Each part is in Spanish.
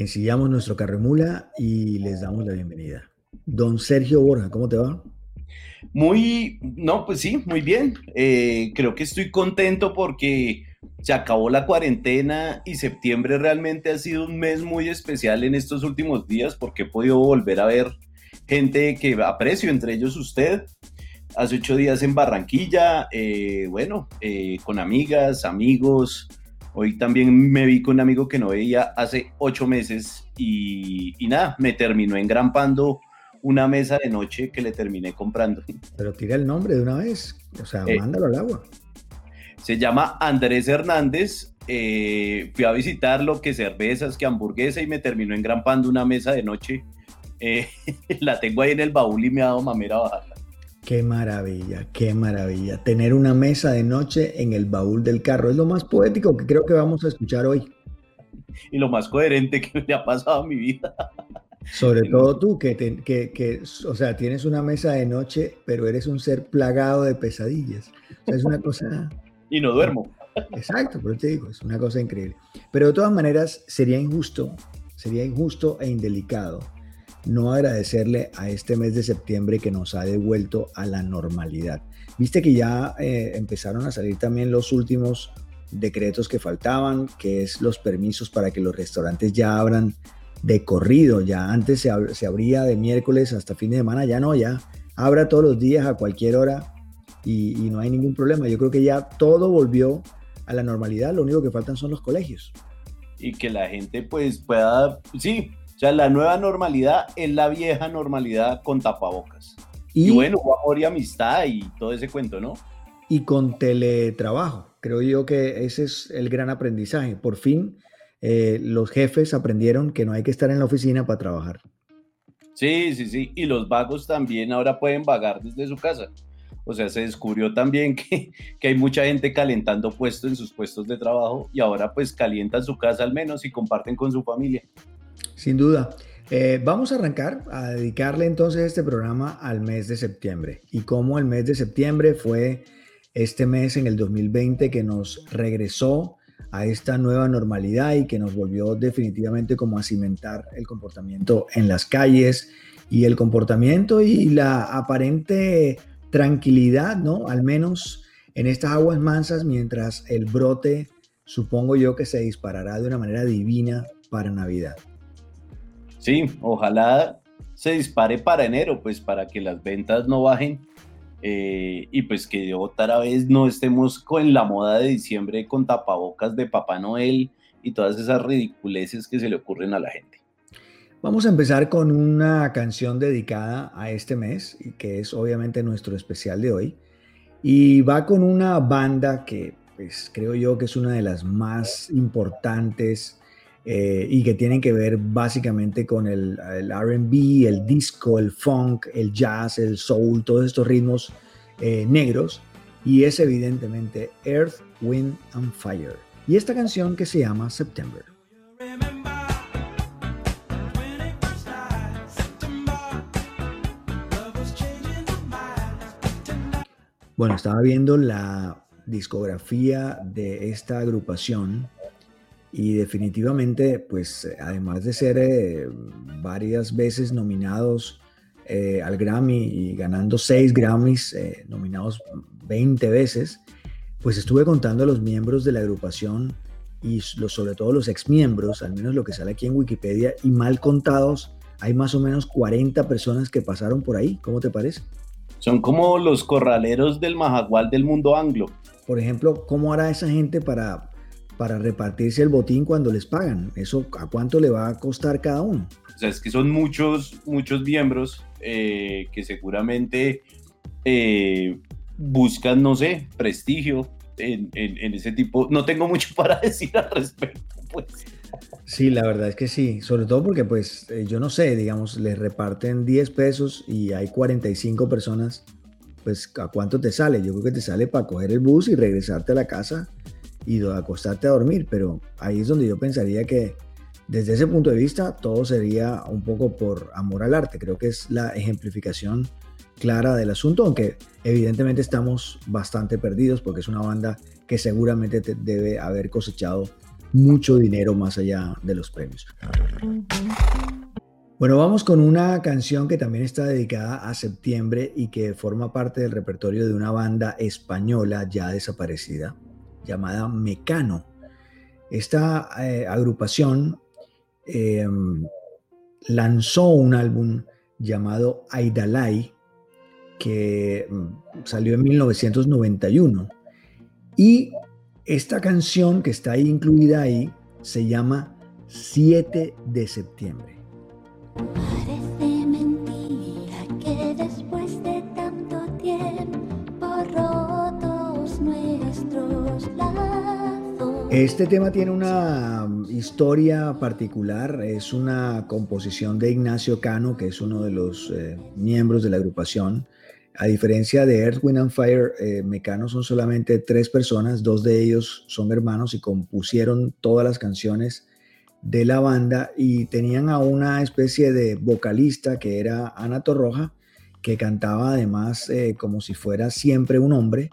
ensillamos nuestro carremula y les damos la bienvenida. Don Sergio Borja, ¿cómo te va? Muy, no, pues sí, muy bien. Eh, creo que estoy contento porque se acabó la cuarentena y septiembre realmente ha sido un mes muy especial en estos últimos días porque he podido volver a ver gente que aprecio, entre ellos usted. Hace ocho días en Barranquilla, eh, bueno, eh, con amigas, amigos. Hoy también me vi con un amigo que no veía hace ocho meses y, y nada, me terminó engrampando una mesa de noche que le terminé comprando. Pero tira el nombre de una vez, o sea, eh, mándalo al agua. Se llama Andrés Hernández. Eh, fui a visitarlo, que cervezas, que hamburguesa, y me terminó engrampando una mesa de noche. Eh, la tengo ahí en el baúl y me ha dado mamera bajarla. Qué maravilla, qué maravilla. Tener una mesa de noche en el baúl del carro es lo más poético que creo que vamos a escuchar hoy. Y lo más coherente que me ha pasado en mi vida. Sobre todo tú, que, que, o sea, tienes una mesa de noche, pero eres un ser plagado de pesadillas. es una cosa... y no duermo. Exacto, pero te digo, es una cosa increíble. Pero de todas maneras, sería injusto, sería injusto e indelicado no agradecerle a este mes de septiembre que nos ha devuelto a la normalidad. Viste que ya eh, empezaron a salir también los últimos decretos que faltaban, que es los permisos para que los restaurantes ya abran de corrido, ya antes se, abría de miércoles hasta fin de semana, ya no, ya abra todos los días a cualquier hora y, no hay ningún problema. Yo creo que ya todo volvió a la normalidad, lo único que faltan son los colegios. Y que la gente pues pueda, sí, o sea, la nueva normalidad es la vieja normalidad con tapabocas. Y, y bueno, amor y amistad y todo ese cuento, ¿no? Y con teletrabajo. Creo yo que ese es el gran aprendizaje. Por fin eh, los jefes aprendieron que no hay que estar en la oficina para trabajar. Sí, sí, sí. Y los vagos también ahora pueden vagar desde su casa. O sea, se descubrió también que, que, hay mucha gente calentando puestos en sus puestos de trabajo y ahora pues calientan su casa al menos y comparten con su familia. Sin duda. Eh, vamos a arrancar a dedicarle entonces este programa al mes de septiembre y cómo el mes de septiembre fue este mes en el 2020 que nos regresó a esta nueva normalidad y que nos volvió definitivamente como a cimentar el comportamiento en las calles y el comportamiento y la aparente tranquilidad, ¿no? Al menos en estas aguas mansas mientras el brote, supongo yo que se disparará de una manera divina para Navidad. Sí, ojalá se dispare para enero, pues para que las ventas no bajen eh, y pues que otra vez no estemos con la moda de diciembre con tapabocas de Papá Noel y todas esas ridiculeces que se le ocurren a la gente. Vamos a empezar con una canción dedicada a este mes, que es obviamente nuestro especial de hoy. Y va con una banda que pues, creo yo que es una de las más importantes eh, y que tienen que ver básicamente con el, el RB, el disco, el funk, el jazz, el soul, todos estos ritmos eh, negros. Y es evidentemente Earth, Wind and Fire. Y esta canción que se llama September. Bueno, estaba viendo la discografía de esta agrupación y definitivamente, pues además de ser eh, varias veces nominados eh, al Grammy y ganando seis Grammys, eh, nominados 20 veces, pues estuve contando a los miembros de la agrupación y los, sobre todo los exmiembros, al menos lo que sale aquí en Wikipedia, y mal contados, hay más o menos 40 personas que pasaron por ahí. ¿Cómo te parece? Son como los corraleros del majagual del mundo anglo. Por ejemplo, ¿cómo hará esa gente para para repartirse el botín cuando les pagan. ¿Eso a cuánto le va a costar cada uno? O sea, es que son muchos, muchos miembros eh, que seguramente eh, buscan, no sé, prestigio en, ese tipo. No tengo mucho para decir al respecto, pues. Sí, la verdad es que sí, sobre todo porque pues eh, yo no sé, digamos, les reparten 10 pesos y hay 45 personas, pues ¿a cuánto te sale? Yo creo que te sale para coger el bus y regresarte a la casa y acostarte a dormir, pero ahí es donde yo pensaría que desde ese punto de vista todo sería un poco por amor al arte. Creo que es la ejemplificación clara del asunto, aunque evidentemente estamos bastante perdidos porque es una banda que seguramente debe haber cosechado mucho dinero más allá de los premios. Bueno, vamos con una canción que también está dedicada a septiembre y que forma parte del repertorio de una banda española ya desaparecida llamada Mecano. Esta eh, agrupación em, lanzó un álbum llamado Aidalai que mm, salió en 1991 y esta canción que está ahí incluida ahí se llama 7 de septiembre. Parece mentira que después de Este tema tiene una historia particular, es una composición de Ignacio Cano, que es uno de los eh, miembros de la agrupación. A diferencia de Earth, Wind and Fire, eh, Mecano son solamente tres personas, dos de ellos son hermanos y compusieron todas las canciones de la banda. Y tenían a una especie de vocalista que era Ana Torroja, que cantaba además eh, como si fuera siempre un hombre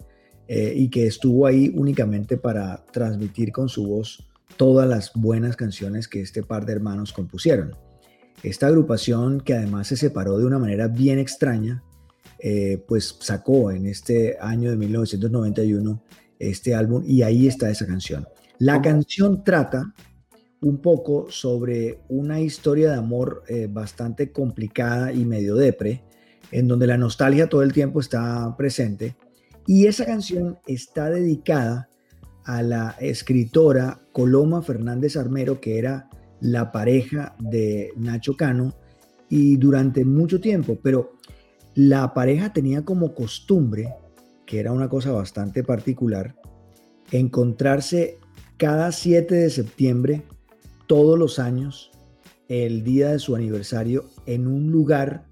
eh, y que estuvo ahí únicamente para transmitir con su voz todas las buenas canciones que este par de hermanos compusieron. Esta agrupación, que además se separó de una manera bien extraña, eh, pues sacó en este año de 1991 este álbum y ahí está esa canción. La canción trata un poco sobre una historia de amor eh, bastante complicada y medio depre, en donde la nostalgia todo el tiempo está presente. Y esa canción está dedicada a la escritora Coloma Fernández Armero, que era la pareja de Nacho Cano, y durante mucho tiempo, pero la pareja tenía como costumbre, que era una cosa bastante particular, encontrarse cada 7 de septiembre todos los años el día de su aniversario en un lugar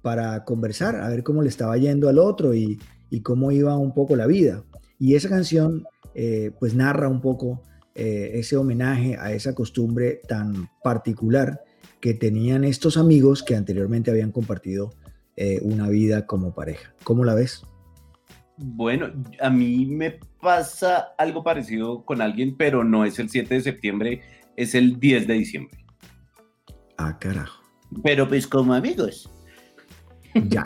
para conversar, a ver cómo le estaba yendo al otro y, cómo iba un poco la vida. Y esa canción eh, pues narra un poco eh, ese homenaje a esa costumbre tan particular que tenían estos amigos que anteriormente habían compartido eh, una vida como pareja. ¿Cómo la ves? Bueno, a mí me pasa algo parecido con alguien, pero no es el 7 de septiembre, es el 10 de diciembre. Ah, carajo. Pero pues como amigos. Ya.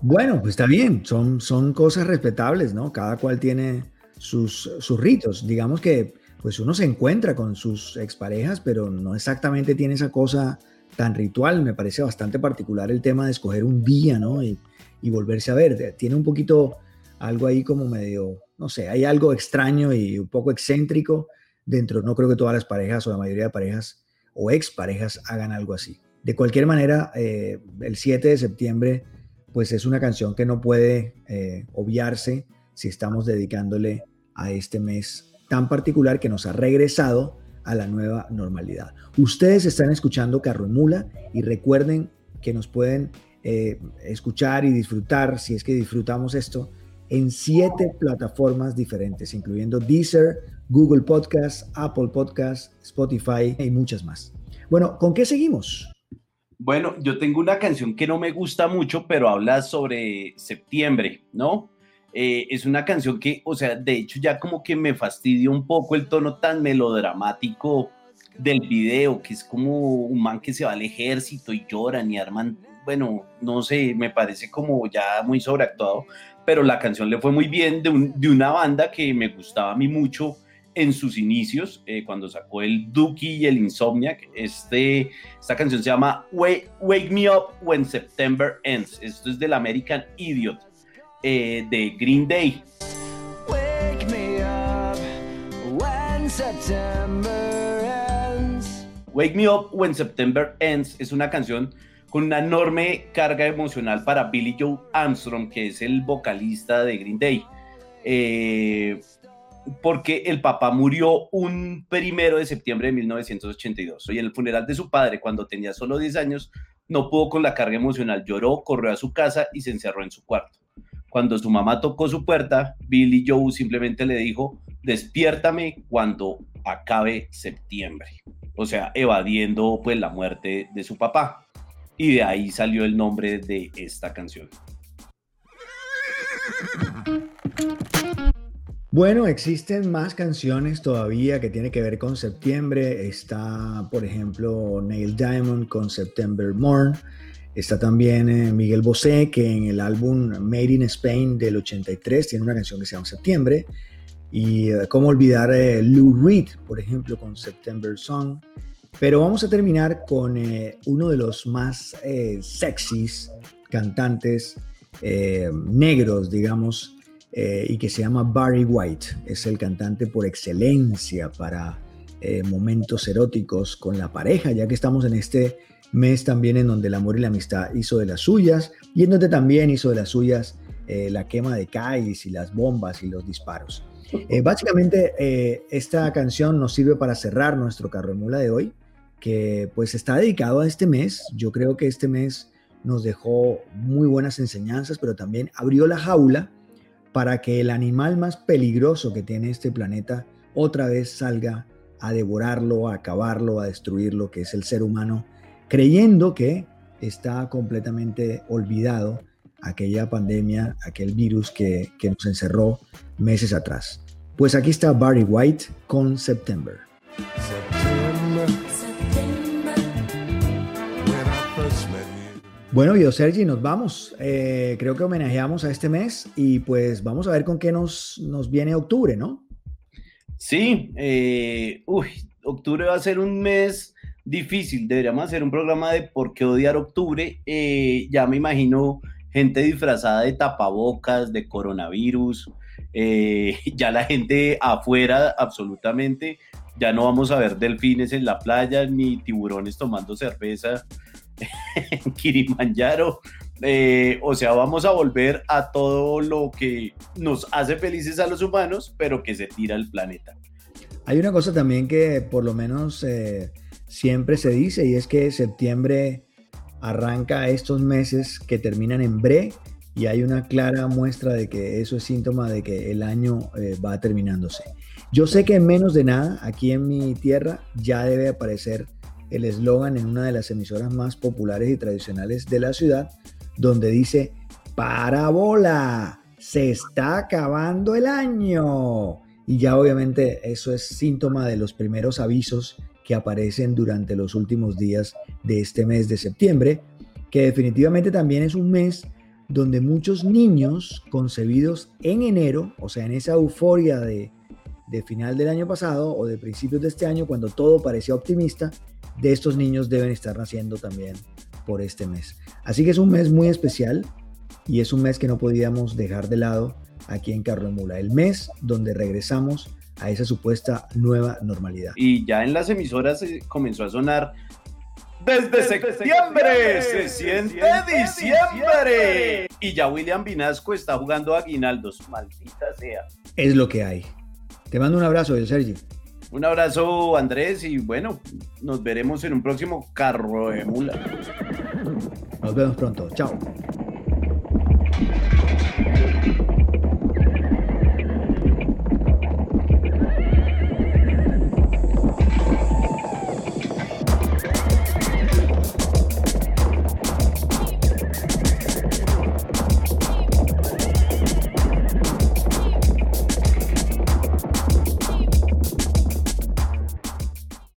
Bueno, pues está bien, son, son cosas respetables, ¿no? Cada cual tiene sus, sus ritos. Digamos que pues uno se encuentra con sus exparejas, pero no exactamente tiene esa cosa tan ritual. Me parece bastante particular el tema de escoger un día, ¿no? Y, y volverse a ver. Tiene un poquito algo ahí como medio, no sé, hay algo extraño y un poco excéntrico dentro. No creo que todas las parejas o la mayoría de parejas o exparejas hagan algo así. De cualquier manera, eh, el 7 de septiembre, pues es una canción que no puede eh, obviarse si estamos dedicándole a este mes tan particular que nos ha regresado a la nueva normalidad. Ustedes están escuchando Carro y Mula y recuerden que nos pueden eh, escuchar y disfrutar, si es que disfrutamos esto, en siete plataformas diferentes, incluyendo Deezer, Google Podcast, Apple Podcast, Spotify y muchas más. Bueno, ¿con qué seguimos? Bueno, yo tengo una canción que no me gusta mucho, pero habla sobre septiembre, ¿no? Eh, es una canción que, o sea, de hecho ya como que me fastidia un poco el tono tan melodramático del video, que es como un man que se va al ejército y lloran y arman, bueno, no sé, me parece como ya muy sobreactuado, pero la canción le fue muy bien de una banda que me gustaba a mí mucho, en sus inicios, eh, cuando sacó el Dookie y el Insomniac. Este, esta canción se llama Wake, Me Up When September Ends. Esto es del American Idiot eh, de Green Day. Wake me up when September ends. Wake Me Up When September Ends es una canción con una enorme carga emocional para Billy Joe Armstrong, que es el vocalista de Green Day. Eh, porque el papá murió un primero de septiembre de 1982. Y en el funeral de su padre, cuando tenía solo 10 años, no pudo con la carga emocional, lloró, corrió a su casa y se encerró en su cuarto. Cuando su mamá tocó su puerta, Billy Joe simplemente le dijo, despiértame cuando acabe septiembre. O sea, evadiendo pues la muerte de su papá. Y de ahí salió el nombre de esta canción. Bueno, existen más canciones todavía que tienen que ver con septiembre. Está, por ejemplo, Neil Diamond con September Morn. Está también eh, Miguel Bosé, que en el álbum Made in Spain del 83 tiene una canción que se llama Septiembre. Y uh, cómo olvidar eh, Lou Reed, por ejemplo, con September Song. Pero vamos a terminar con eh, uno de los más eh, sexys cantantes eh, negros, digamos, y que se llama Barry White. Es el cantante por excelencia para momentos eróticos con la pareja, ya que estamos en este mes también en donde el amor y la amistad hizo de las suyas y en donde también hizo de las suyas la quema de CAIS y las bombas y los disparos. básicamente, esta canción nos sirve para cerrar nuestro carro de mula de hoy que pues está dedicado a este mes. Yo creo que este mes nos dejó muy buenas enseñanzas, pero también abrió la jaula para que el animal más peligroso que tiene este planeta otra vez salga a devorarlo, a acabarlo, a destruirlo, que es el ser humano, creyendo que está completamente olvidado aquella pandemia, aquel virus que, que nos encerró meses atrás. Pues aquí está Barry White con September. Bueno, yo Sergi, nos vamos. Eh, creo que homenajeamos a este mes y pues vamos a ver con qué nos, nos viene octubre, ¿no? Sí, eh, uy, octubre va a ser un mes difícil. Deberíamos hacer un programa de por qué odiar octubre. Eh, ya me imagino gente disfrazada de tapabocas, de coronavirus. ya la gente afuera, absolutamente. Ya no vamos a ver delfines en la playa ni tiburones tomando cerveza en Kilimanjaro. Eh, o sea, vamos a volver a todo lo que nos hace felices a los humanos, pero que se tira el planeta. Hay una cosa también que por lo menos eh, siempre se dice y es que septiembre arranca estos meses que terminan en bre y hay una clara muestra de que eso es síntoma de que el año eh, va terminándose. Yo sé que en menos de nada, aquí en mi tierra ya debe aparecer el eslogan en una de las emisoras más populares y tradicionales de la ciudad, donde dice, parabola, se está acabando el año. Y ya obviamente eso es síntoma de los primeros avisos que aparecen durante los últimos días de este mes de septiembre, que definitivamente también es un mes donde muchos niños concebidos en enero, o sea, en esa euforia de, de final del año pasado o de principios de este año, cuando todo parecía optimista, de estos niños deben estar naciendo también por este mes. Así que es un mes muy especial y es un mes que no podíamos dejar de lado aquí en Carro Mula, el mes donde regresamos a esa supuesta nueva normalidad. Y ya en las emisoras comenzó a sonar desde, septiembre, se, siente, diciembre. Y ya William Vinasco está jugando a Aguinaldos, maldita sea. Es lo que hay. Te mando un abrazo, Sergio. Un abrazo, Andrés, y bueno, nos veremos en un próximo carro de mula. Nos vemos pronto. Chao.